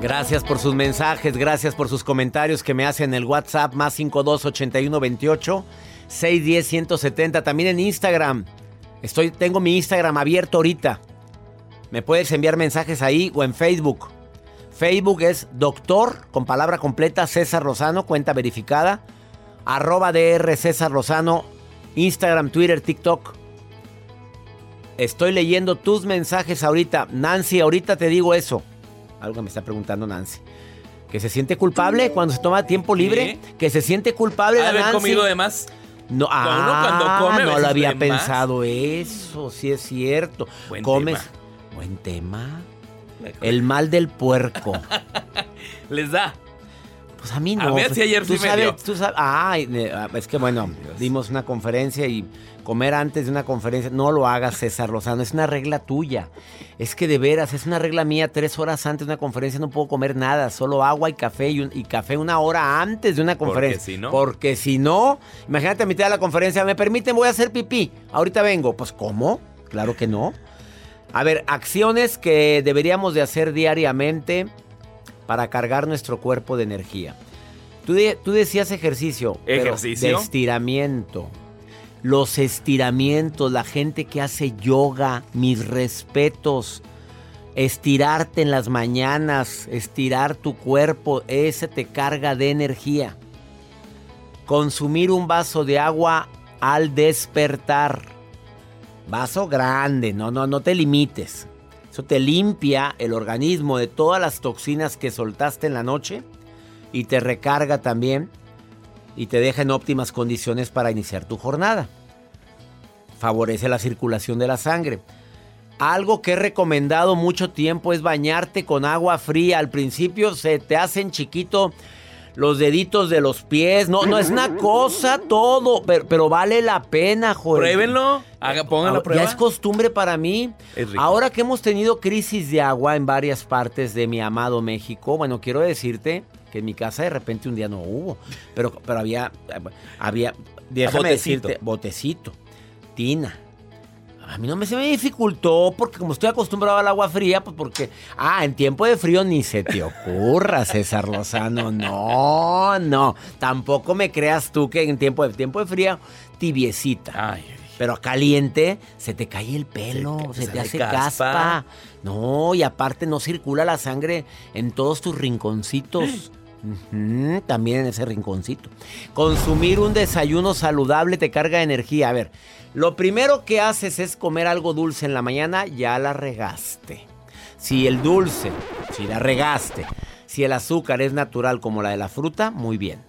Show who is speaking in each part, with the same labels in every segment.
Speaker 1: Gracias por sus mensajes, gracias por sus comentarios que me hacen en el WhatsApp más 52 81 28 610 170. También en Instagram. Estoy, tengo mi Instagram abierto ahorita. Me puedes enviar mensajes ahí o en Facebook. Facebook es doctor con palabra completa César Lozano, cuenta verificada. Arroba DR César Lozano. Instagram, Twitter, TikTok. Estoy leyendo tus mensajes ahorita. Nancy, ahorita te digo eso. Algo me está preguntando Nancy. ¿Que se siente culpable cuando se toma tiempo libre? ¿Que se siente culpable
Speaker 2: ¿Haber
Speaker 1: Nancy?
Speaker 2: comido de más?
Speaker 1: No,
Speaker 2: Uno
Speaker 1: ah,
Speaker 2: cuando come
Speaker 1: no lo había
Speaker 2: más.
Speaker 1: pensado eso, sí es cierto.
Speaker 2: Buen
Speaker 1: Comes.
Speaker 2: tema.
Speaker 1: Buen tema. El mal del puerco.
Speaker 2: Les da.
Speaker 1: Pues a mí
Speaker 2: A
Speaker 1: no.
Speaker 2: mí
Speaker 1: pues,
Speaker 2: sí ayer
Speaker 1: tú
Speaker 2: sí me
Speaker 1: sabes,
Speaker 2: dio.
Speaker 1: tú sabes. Ay, ah, es que bueno, dimos una conferencia y comer antes de una conferencia, no lo hagas, César Lozano, es una regla tuya. Es que de veras, es una regla mía, tres horas antes de una conferencia no puedo comer nada, solo agua y café y, un- y café una hora antes de una
Speaker 2: Porque
Speaker 1: conferencia.
Speaker 2: si no-
Speaker 1: Porque si no, imagínate a mitad de la conferencia, me permiten, voy a hacer pipí, ahorita vengo. Pues ¿cómo? Claro que no. A ver, acciones que deberíamos de hacer diariamente para cargar nuestro cuerpo de energía. Tú, de- tú decías ejercicio. pero
Speaker 2: ¿Ejercicio?
Speaker 1: De estiramiento. Los estiramientos, la gente que hace yoga, mis respetos. Estirarte en las mañanas, estirar tu cuerpo, ese te carga de energía. Consumir un vaso de agua al despertar. Vaso grande, no, no, no te limites. Eso te limpia el organismo de todas las toxinas que soltaste en la noche y te recarga también y te deja en óptimas condiciones para iniciar tu jornada. Favorece la circulación de la sangre. Algo que he recomendado mucho tiempo es bañarte con agua fría. Al principio se te hacen chiquito los deditos de los pies. No, no es una cosa todo, pero, pero vale la pena, joder.
Speaker 2: Pruébenlo. Haga, pongan la prueba.
Speaker 1: Ya es costumbre para mí. Ahora que hemos tenido crisis de agua en varias partes de mi amado México, bueno, quiero decirte que en mi casa de repente un día no hubo, pero, pero había, había, déjame
Speaker 2: Botecito.
Speaker 1: decirte, botecito, tina. A mí no me se me dificultó porque como estoy acostumbrado al agua fría, pues porque, ah, en tiempo de frío ni se te ocurra, César Lozano, no, no, tampoco me creas tú que en tiempo de, tiempo de frío, tibiecita.
Speaker 2: Ay,
Speaker 1: Pero caliente se te cae el pelo,
Speaker 2: Se-
Speaker 1: se,
Speaker 2: se
Speaker 1: te hace
Speaker 2: caspa.
Speaker 1: caspa. No, y aparte no circula la sangre en todos tus rinconcitos. También en ese rinconcito. Consumir un desayuno saludable te carga energía. A ver, lo primero que haces es comer algo dulce en la mañana, ya la regaste. Si el dulce, si la regaste, si el azúcar es natural como la de la fruta, muy bien.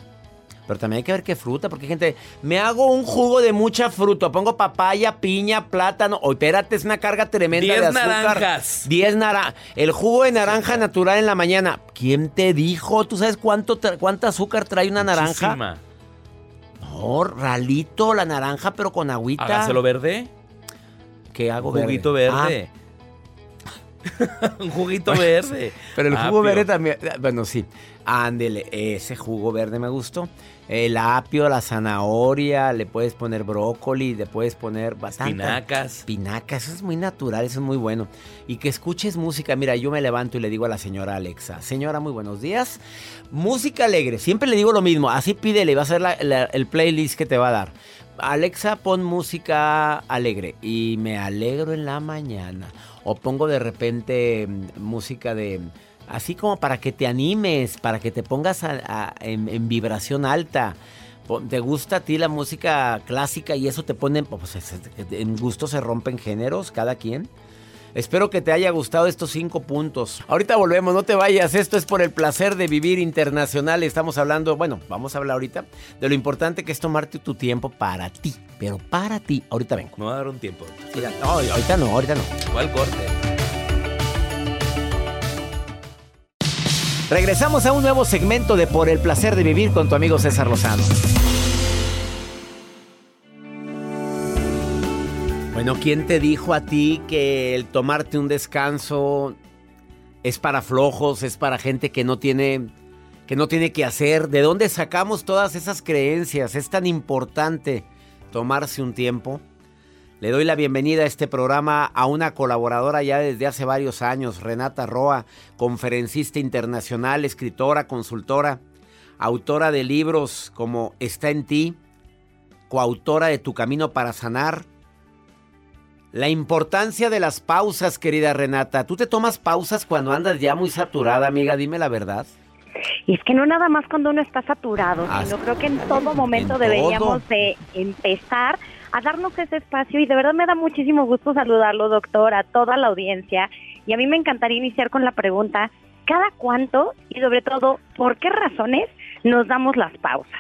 Speaker 1: Pero también hay que ver qué fruta, porque gente, me hago un jugo de mucha fruta, pongo papaya, piña, plátano, o espérate, es una carga tremenda
Speaker 2: Diez
Speaker 1: de azúcar.
Speaker 2: naranjas.
Speaker 1: 10 naranjas. El jugo de naranja natural en la mañana. ¿Quién te dijo? ¿Tú sabes cuánto, cuánto azúcar trae una naranja?
Speaker 2: muchísima.
Speaker 1: No, ralito la naranja, pero con agüita.
Speaker 2: Hágaselo verde.
Speaker 1: ¿Qué hago
Speaker 2: Un juguito verde.
Speaker 1: Ah,
Speaker 2: Un juguito verde.
Speaker 1: pero el
Speaker 2: Apio.
Speaker 1: jugo verde también. Bueno, sí. Ándele, ese jugo verde me gustó. El apio, la zanahoria, le puedes poner brócoli, le puedes poner bastante.
Speaker 2: Espinacas.
Speaker 1: Espinacas, eso es muy natural, eso es muy bueno. Y que escuches música. Mira, yo me levanto y le digo a la señora Alexa, señora, muy buenos días. Música alegre, siempre le digo lo mismo, así pídele, va a ser la- la- el playlist que te va a dar. Alexa, pon música alegre y me alegro en la mañana. O pongo de repente mm, música de... Así como para que te animes, para que te pongas en, vibración alta. ¿Te gusta a ti la música clásica y eso te pone... Pues, es- es- en gusto se rompen géneros, cada quien. Espero que te haya gustado estos cinco puntos. Ahorita volvemos, no te vayas. Esto es por el placer de vivir internacional. Estamos hablando, bueno, vamos a hablar ahorita de lo importante que es tomarte tu tiempo para ti. Pero para ti. Ahorita vengo.
Speaker 2: Me va a dar un tiempo.
Speaker 1: Mira, no, ahorita no, ahorita no.
Speaker 2: ¿Cuál corte?
Speaker 1: Regresamos a un nuevo segmento de Por el placer de vivir con tu amigo César Lozano. Bueno, ¿quién te dijo a ti que el tomarte un descanso es para flojos, es para gente que no tiene que no tiene que hacer? ¿De dónde sacamos todas esas creencias? Es tan importante tomarse un tiempo. Le doy la bienvenida a este programa a una colaboradora ya desde hace varios años, Renata Roa, conferencista internacional, escritora, consultora, autora de libros como Está en ti, coautora de Tu Camino para Sanar. La importancia de las pausas, querida Renata. ¿Tú te tomas pausas cuando andas ya muy saturada, amiga? Dime la verdad.
Speaker 3: Y es que no nada más cuando uno está saturado,
Speaker 1: Ah,
Speaker 3: sino creo que en todo momento
Speaker 1: en
Speaker 3: deberíamos
Speaker 1: todo.
Speaker 3: de empezar a darnos ese espacio y de verdad me da muchísimo gusto saludarlo, doctor, a toda la audiencia. Y a mí me encantaría iniciar con la pregunta, ¿cada cuánto y sobre todo por qué razones nos damos las pausas?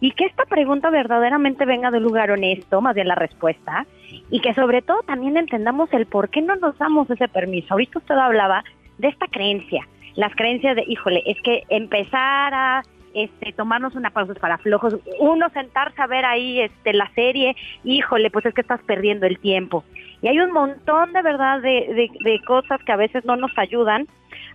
Speaker 3: Y que esta pregunta verdaderamente venga de un lugar honesto, más bien la respuesta, y que sobre todo también entendamos el por qué no nos damos ese permiso. Ahorita usted hablaba de esta creencia, las creencias de, híjole, es que empezar a este, tomarnos una pausa para flojos, uno sentarse a ver ahí este, la serie, híjole, pues es que estás perdiendo el tiempo. Y hay un montón de verdad de, de, de cosas que a veces no nos ayudan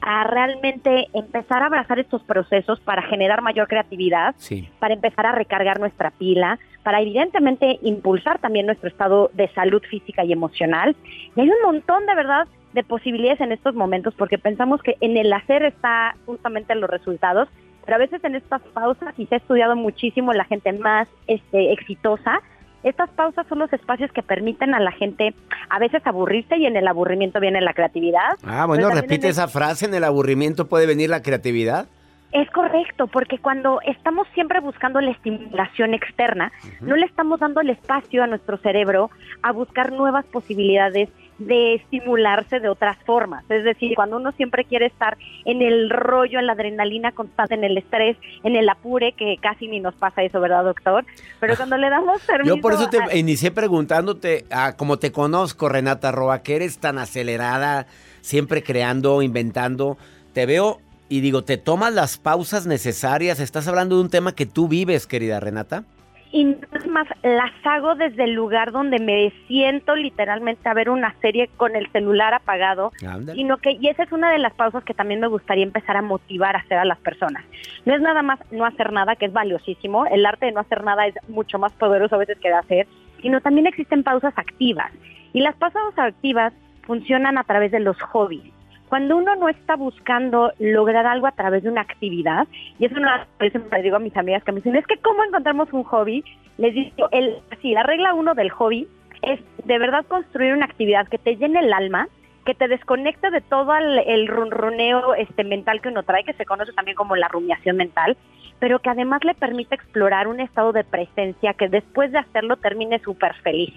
Speaker 3: a realmente empezar a abrazar estos procesos para generar mayor creatividad,
Speaker 1: Sí.
Speaker 3: para empezar a recargar nuestra pila, para evidentemente impulsar también nuestro estado de salud física y emocional. Y hay un montón de verdad de posibilidades en estos momentos porque pensamos que en el hacer está justamente los resultados, pero a veces en estas pausas, y se ha estudiado muchísimo la gente más este, exitosa, estas pausas son los espacios que permiten a la gente a veces aburrirse y en el aburrimiento viene la creatividad.
Speaker 1: Ah, bueno, repite
Speaker 3: el-
Speaker 1: esa frase, en el aburrimiento puede venir la creatividad.
Speaker 3: Es correcto, porque cuando estamos siempre buscando la estimulación externa, no le estamos dando el espacio a nuestro cerebro a buscar nuevas posibilidades de estimularse de otras formas. Es decir, cuando uno siempre quiere estar en el rollo, en la adrenalina constante, en el estrés, en el apure, que casi ni nos pasa eso, ¿verdad, doctor? Pero cuando le damos permiso...
Speaker 1: Yo por eso
Speaker 3: a-
Speaker 1: te inicié preguntándote, ah, como te conozco, Renata Roa, que eres tan acelerada, siempre creando, inventando. Te veo y digo, ¿te tomas las pausas necesarias? Estás hablando de un tema que tú vives, querida Renata.
Speaker 3: y no es más las hago desde el lugar donde me siento literalmente a ver una serie con el celular apagado,
Speaker 1: Ándale.
Speaker 3: sino que y esa es una de las pausas que también me gustaría empezar a motivar a hacer a las personas. No es nada más no hacer nada, que es valiosísimo, el arte de no hacer nada es mucho más poderoso a veces que de hacer, sino también existen pausas activas. Y las pausas activas funcionan a través de los hobbies. Cuando uno no está buscando lograr algo a través de una actividad, y eso no yo siempre le digo a mis amigas que me dicen, es que ¿cómo encontramos un hobby? Les digo, el, sí, la regla uno del hobby es de verdad construir una actividad que te llene el alma, que te desconecte de todo el, el ronroneo este, mental que uno trae, que se conoce también como la rumiación mental, pero que además le permite explorar un estado de presencia que después de hacerlo termine súper feliz.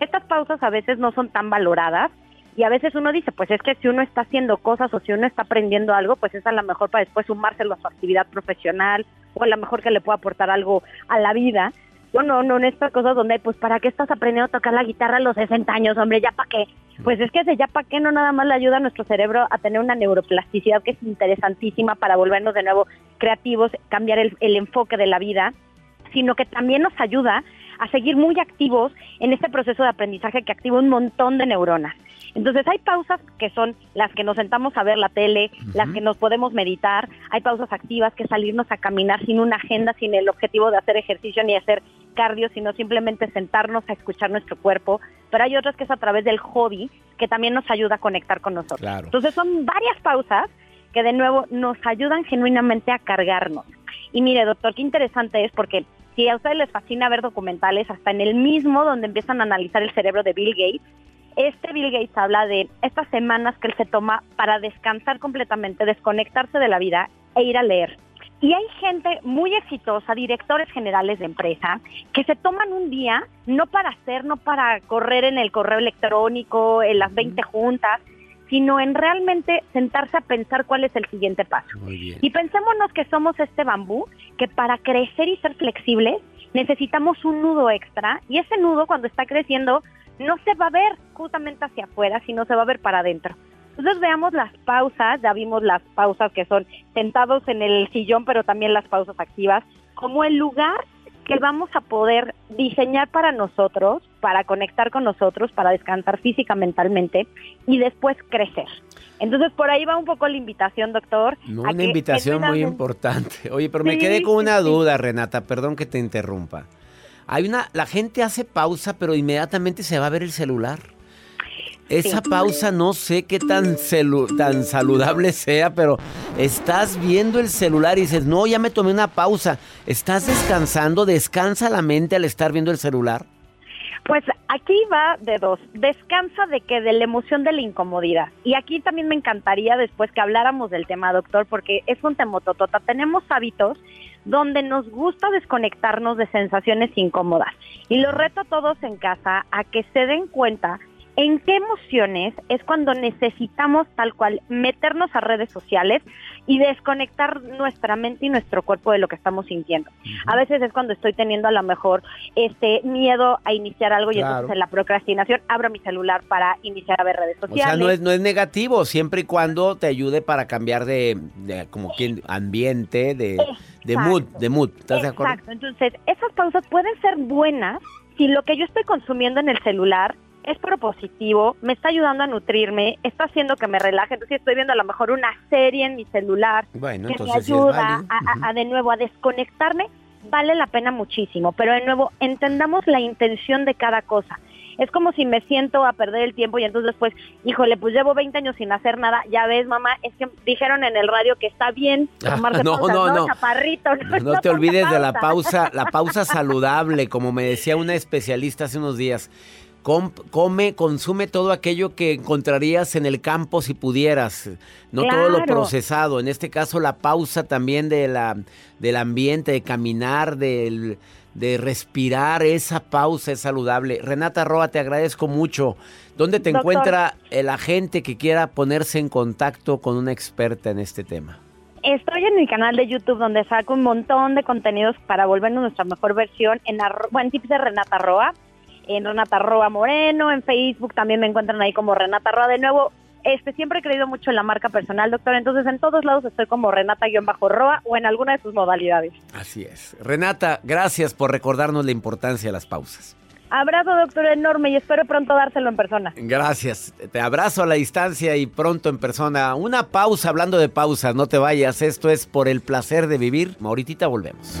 Speaker 3: Estas pausas a veces no son tan valoradas y a veces uno dice, pues es que si uno está haciendo cosas o si uno está aprendiendo algo, pues es a lo mejor para después sumárselo a su actividad profesional o a lo mejor que le pueda aportar algo a la vida. No, no, en estas cosas donde, pues, ¿para qué estás aprendiendo a tocar la guitarra a los 60 años, hombre? ¿Ya para qué? Pues es que ese ya para qué no nada más le ayuda a nuestro cerebro a tener una neuroplasticidad que es interesantísima para volvernos de nuevo creativos, cambiar el enfoque de la vida, sino que también nos ayuda a seguir muy activos en este proceso de aprendizaje que activa un montón de neuronas. Entonces hay pausas que son las que nos sentamos a ver la tele, las que nos podemos meditar, hay pausas activas que salirnos a caminar sin una agenda, sin el objetivo de hacer ejercicio ni hacer cardio, sino simplemente sentarnos a escuchar nuestro cuerpo, pero hay otras que es a través del hobby que también nos ayuda a conectar con nosotros.
Speaker 1: Claro.
Speaker 3: Entonces son varias pausas que de nuevo nos ayudan genuinamente a cargarnos. Y mire, doctor, qué interesante es porque si a ustedes les fascina ver documentales, hasta en el mismo donde empiezan a analizar el cerebro de Bill Gates, este Bill Gates habla de estas semanas que él se toma para descansar completamente, desconectarse de la vida e ir a leer. Y hay gente muy exitosa, directores generales de empresa, que se toman un día, no para hacer, no para correr en el correo electrónico, en las 20 juntas, sino en realmente sentarse a pensar cuál es el siguiente paso. Y pensémonos que somos este bambú, que para crecer y ser flexibles necesitamos un nudo extra, y ese nudo cuando está creciendo no se va a ver justamente hacia afuera, sino se va a ver para adentro. Entonces veamos las pausas, ya vimos las pausas que son sentados en el sillón, pero también las pausas activas, como el lugar que vamos a poder diseñar para nosotros, para conectar con nosotros, para descansar física, mentalmente y después crecer. Entonces por ahí va un poco la invitación, doctor.
Speaker 1: No, una invitación muy importante. Oye, pero me quedé con una duda, Renata, perdón que te interrumpa. Hay una, la gente hace pausa, pero inmediatamente se va a ver el celular. Esa
Speaker 3: Sí.
Speaker 1: pausa no sé qué tan, celu- tan saludable sea, pero estás viendo el celular y dices, no, ya me tomé una pausa. ¿Estás descansando? ¿Descansa la mente al estar viendo el celular?
Speaker 3: Pues aquí va de dos. Descansa de que de la emoción de la incomodidad. Y aquí también me encantaría después que habláramos del tema, doctor, porque es un temototota. Tenemos hábitos donde nos gusta desconectarnos de sensaciones incómodas. Y los reto a todos en casa a que se den cuenta en qué emociones es cuando necesitamos tal cual meternos a redes sociales y desconectar nuestra mente y nuestro cuerpo de lo que estamos sintiendo. A veces es cuando estoy teniendo a lo mejor este miedo a iniciar algo y entonces en la procrastinación abro mi celular para iniciar a ver redes
Speaker 1: O
Speaker 3: sociales.
Speaker 1: sea, no es, no es negativo, siempre y cuando te ayude para cambiar de, de como quien, ambiente, de, de mood, de mood. ¿Estás de acuerdo?
Speaker 3: Exacto. Entonces, esas pausas pueden ser buenas si lo que yo estoy consumiendo en el celular es propositivo, me está ayudando a nutrirme, está haciendo que me relaje. Entonces, estoy viendo a lo mejor una serie en mi celular
Speaker 1: Bueno,
Speaker 3: que me ayuda a, a-
Speaker 1: Ujú.
Speaker 3: a de nuevo a desconectarme, vale la pena muchísimo. Pero de nuevo, entendamos la intención de cada cosa. Es como si me siento a perder el tiempo y entonces después, híjole, pues llevo 20 años sin hacer nada. Ya ves, mamá, es que dijeron en el radio que está bien tomarse
Speaker 1: Ah, no,
Speaker 3: pausas,
Speaker 1: no,
Speaker 3: ¿no?
Speaker 1: no.
Speaker 3: Chaparrito,
Speaker 1: No
Speaker 3: no
Speaker 1: te olvides de la pausa, la pausa saludable, como me decía una especialista hace unos días. Com- come, consume todo aquello que encontrarías en el campo si pudieras, no todo lo procesado. En este caso, la pausa también de la, del ambiente, de caminar, del- de respirar, esa pausa es saludable. Renata Roa, te agradezco mucho. ¿Dónde te
Speaker 3: Doctor.
Speaker 1: encuentra la gente que quiera ponerse en contacto con una experta en este tema?
Speaker 3: Estoy en mi canal de YouTube donde saco un montón de contenidos para volvernos nuestra mejor versión en, arro- bueno, en tips de Renata Roa, en Renata Roa Moreno, en Facebook también me encuentran ahí como Renata Roa. De nuevo, este siempre he creído mucho en la marca personal, doctor, entonces en todos lados estoy como Renata-Roa o en alguna de sus modalidades.
Speaker 1: Así es. Renata, gracias por recordarnos la importancia de las pausas.
Speaker 3: Abrazo, doctor, enorme y espero pronto dárselo en persona.
Speaker 1: Gracias. Te abrazo a la distancia y pronto en persona. Una pausa hablando de pausas, no te vayas. Esto es por el placer de vivir. Ahorita volvemos.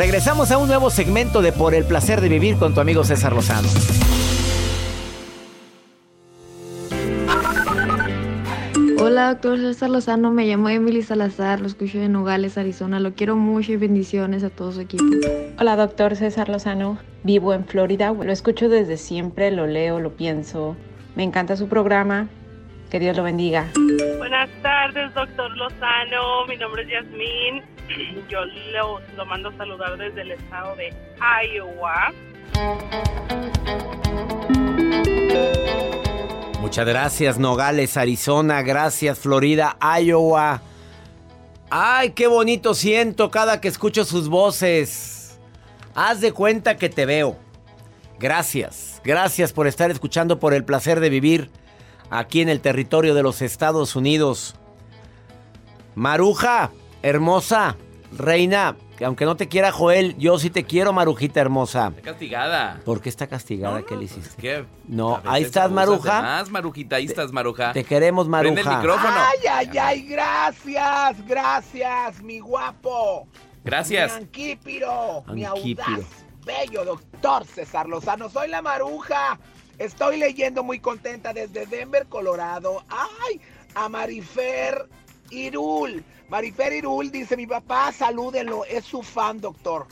Speaker 1: Regresamos a un nuevo segmento de Por el placer de vivir con tu amigo César Lozano.
Speaker 4: Hola, doctor César Lozano. Me llamo Emily Salazar. Lo escucho de Nogales, Arizona. Lo quiero mucho y bendiciones a todo su equipo.
Speaker 5: Hola, doctor César Lozano. Vivo en Florida. Lo escucho desde siempre, lo leo, lo pienso. Me encanta su programa. Que Dios lo bendiga.
Speaker 6: Buenas tardes, doctor Lozano. Mi nombre es Yasmín. Yo lo, lo mando a saludar desde el estado de Iowa.
Speaker 1: Muchas gracias, Nogales, Arizona. Gracias, Florida, Iowa. Ay, qué bonito siento cada que escucho sus voces. Haz de cuenta que te veo. Gracias, gracias por estar escuchando por el placer de vivir aquí en el territorio de los Estados Unidos. Maruja, hermosa, Reina, que aunque no te quiera Joel, yo sí te quiero, Marujita hermosa.
Speaker 2: Está castigada.
Speaker 1: ¿Por qué está castigada? ¿Qué le hiciste?
Speaker 2: ¿Qué?
Speaker 1: No, ahí estás, Maruja.
Speaker 2: Más, Marujita, ahí estás, Maruja.
Speaker 1: Te queremos,
Speaker 2: Prende el
Speaker 1: Maruja.
Speaker 2: micrófono.
Speaker 7: Ay, ay, ay, gracias, gracias, mi guapo.
Speaker 2: Gracias.
Speaker 7: Mi anquípiro, mi audaz, bello doctor César Lozano. Soy la maruja. Estoy leyendo muy contenta desde Denver, Colorado. Ay, a Marifer Irul. Marifer Irul dice, mi papá, salúdenlo, es su fan, doctor.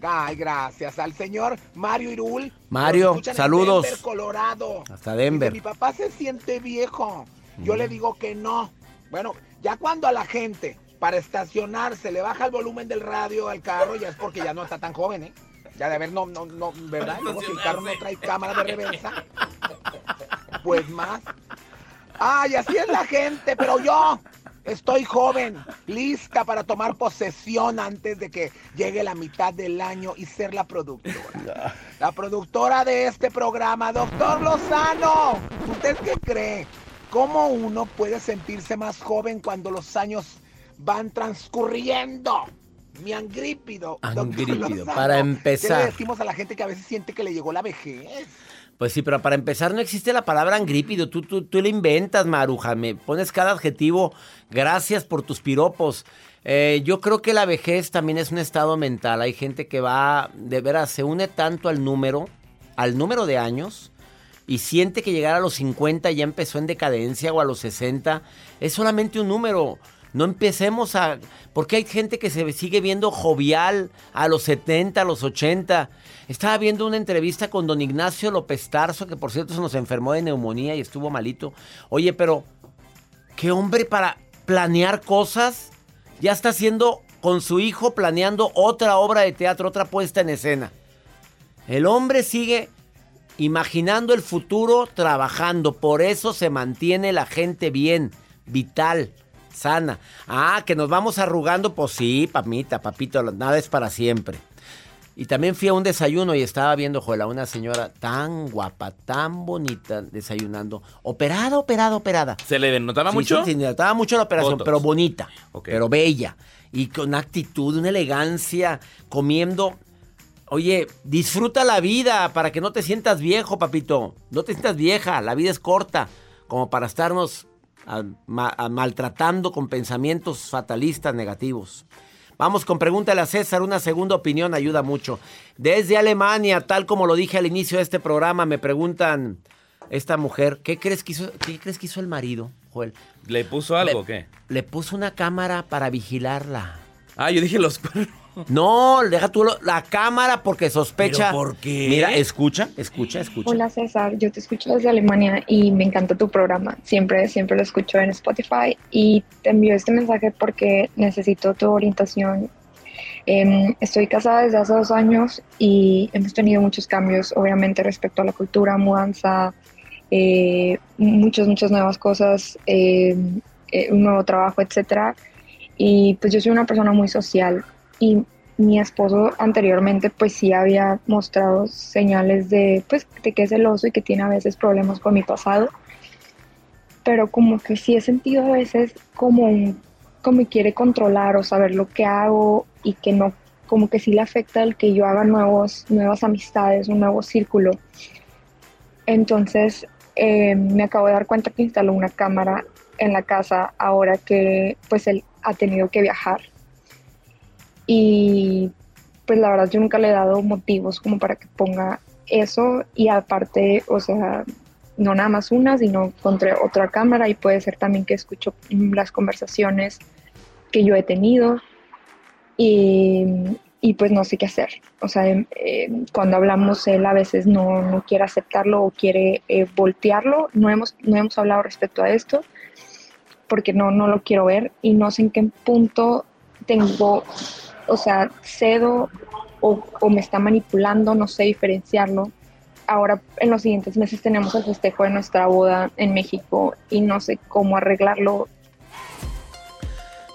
Speaker 7: Ay, gracias al señor Mario Irul.
Speaker 1: Mario,
Speaker 7: en
Speaker 1: saludos.
Speaker 7: Denver, Colorado.
Speaker 1: Hasta Denver.
Speaker 7: Dice, mi papá se siente viejo. Yo le digo que no. Bueno, ya cuando a la gente para estacionarse le baja el volumen del radio al carro, ya es porque ya no está tan joven, ¿eh? Ya de haber, no, no, no, ¿verdad? Luego si el carro no trae cámara de reversa, pues más. Ay, así es la gente, pero yo estoy joven, lista para tomar posesión antes de que llegue la mitad del año y ser la productora. La productora de este programa, doctor Lozano. ¿Usted qué cree? ¿Cómo uno puede sentirse más joven cuando los años van transcurriendo? Mi angrípido.
Speaker 1: Angrípido,
Speaker 7: Lozano.
Speaker 1: para
Speaker 7: ¿Qué
Speaker 1: empezar.
Speaker 7: le decimos a la gente que a veces siente que le llegó la vejez?
Speaker 1: Pues sí, pero para empezar no existe la palabra angrípido. Tú, tú, tú le inventas, Maruja. Me pones cada adjetivo. Gracias por tus piropos. Eh, yo creo que la vejez también es un estado mental. Hay gente que va, de veras, se une tanto al número, al número de años, y siente que llegar a los 50 ya empezó en decadencia o a los 60. Es solamente un número. No empecemos a... Porque hay gente que se sigue viendo jovial a los 70, a los 80. Estaba viendo una entrevista con don Ignacio López Tarso, que por cierto se nos enfermó de neumonía y estuvo malito. Oye, pero... ¿Qué hombre para planear cosas? Ya está haciendo con su hijo planeando otra obra de teatro, otra puesta en escena. El hombre sigue imaginando el futuro, trabajando. Por eso se mantiene la gente bien, vital, sana. Ah, que nos vamos arrugando, pues sí, papita, papito, nada es para siempre. Y también fui a un desayuno y estaba viendo, Joel, a una señora tan guapa, tan bonita, desayunando. Operada, operada, operada.
Speaker 2: ¿Se le denotaba
Speaker 1: Sí,
Speaker 2: mucho?
Speaker 1: Sí, se notaba mucho la operación, pero bonita,
Speaker 2: Ok.
Speaker 1: pero bella. Y con actitud, una elegancia, comiendo. Oye, disfruta la vida para que no te sientas viejo, papito. No te sientas vieja, la vida es corta, como para estarnos ma- maltratando con pensamientos fatalistas negativos. Vamos con pregúntale a César, una segunda opinión ayuda mucho. Desde Alemania, tal como lo dije al inicio de este programa, me preguntan esta mujer, ¿qué crees que hizo, qué crees que hizo el marido, Joel?
Speaker 2: ¿Le puso algo o qué?
Speaker 1: Le puso una cámara para vigilarla.
Speaker 2: Ah, yo dije los cuernos.
Speaker 1: No, deja tú lo- la cámara porque sospecha.
Speaker 2: ¿Pero por qué?
Speaker 1: Mira, escucha, escucha, escucha.
Speaker 4: Hola César, yo te escucho desde Alemania y me encanta tu programa. Siempre, siempre lo escucho en Spotify y te envío este mensaje porque necesito tu orientación. Em, estoy casada desde hace dos años y hemos tenido muchos cambios, obviamente, respecto a la cultura, mudanza, eh, muchas, muchas nuevas cosas, em, eh, un nuevo trabajo, etcétera. Y pues yo soy una persona muy social y mi esposo anteriormente pues sí había mostrado señales de pues de que es celoso y que tiene a veces problemas con mi pasado. Pero como que sí he sentido a veces como como quiere controlar o saber lo que hago y que no como que sí le afecta el que yo haga nuevos nuevas amistades un nuevo círculo. Entonces eh, me acabo de dar cuenta que instaló una cámara en la casa ahora que pues él ha tenido que viajar y pues la verdad yo nunca le he dado motivos como para que ponga eso y aparte, o sea, no nada más una, sino encontré otra cámara y puede ser también que escucho las conversaciones que yo he tenido y, y pues no sé qué hacer. O sea, em, eh, cuando hablamos él a veces no, no quiere aceptarlo o quiere eh, voltearlo. No hemos, no hemos hablado respecto a esto porque no, no lo quiero ver y no sé en qué punto tengo, o sea, cedo o, me está manipulando, no sé diferenciarlo. Ahora en los siguientes meses tenemos el festejo de nuestra boda en México y no sé cómo arreglarlo.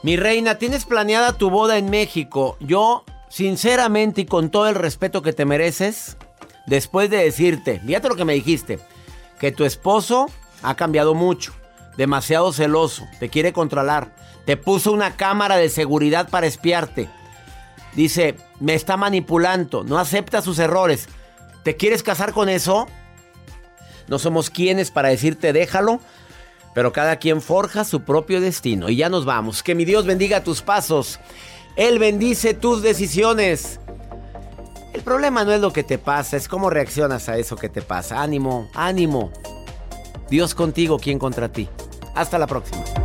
Speaker 1: Mi reina, ¿tienes planeada tu boda en México? Yo, sinceramente y con todo el respeto que te mereces, después de decirte, fíjate lo que me dijiste, que tu esposo ha cambiado mucho, demasiado celoso, te quiere controlar, te puso una cámara de seguridad para espiarte. Dice, me está manipulando, no acepta sus errores. ¿Te quieres casar con eso? No somos quienes para decirte déjalo, pero cada quien forja su propio destino. Y ya nos vamos. Que mi Dios bendiga tus pasos. Él bendice tus decisiones. El problema no es lo que te pasa, es cómo reaccionas a eso que te pasa. Ánimo, ánimo. Dios contigo, ¿quién contra ti? Hasta la próxima.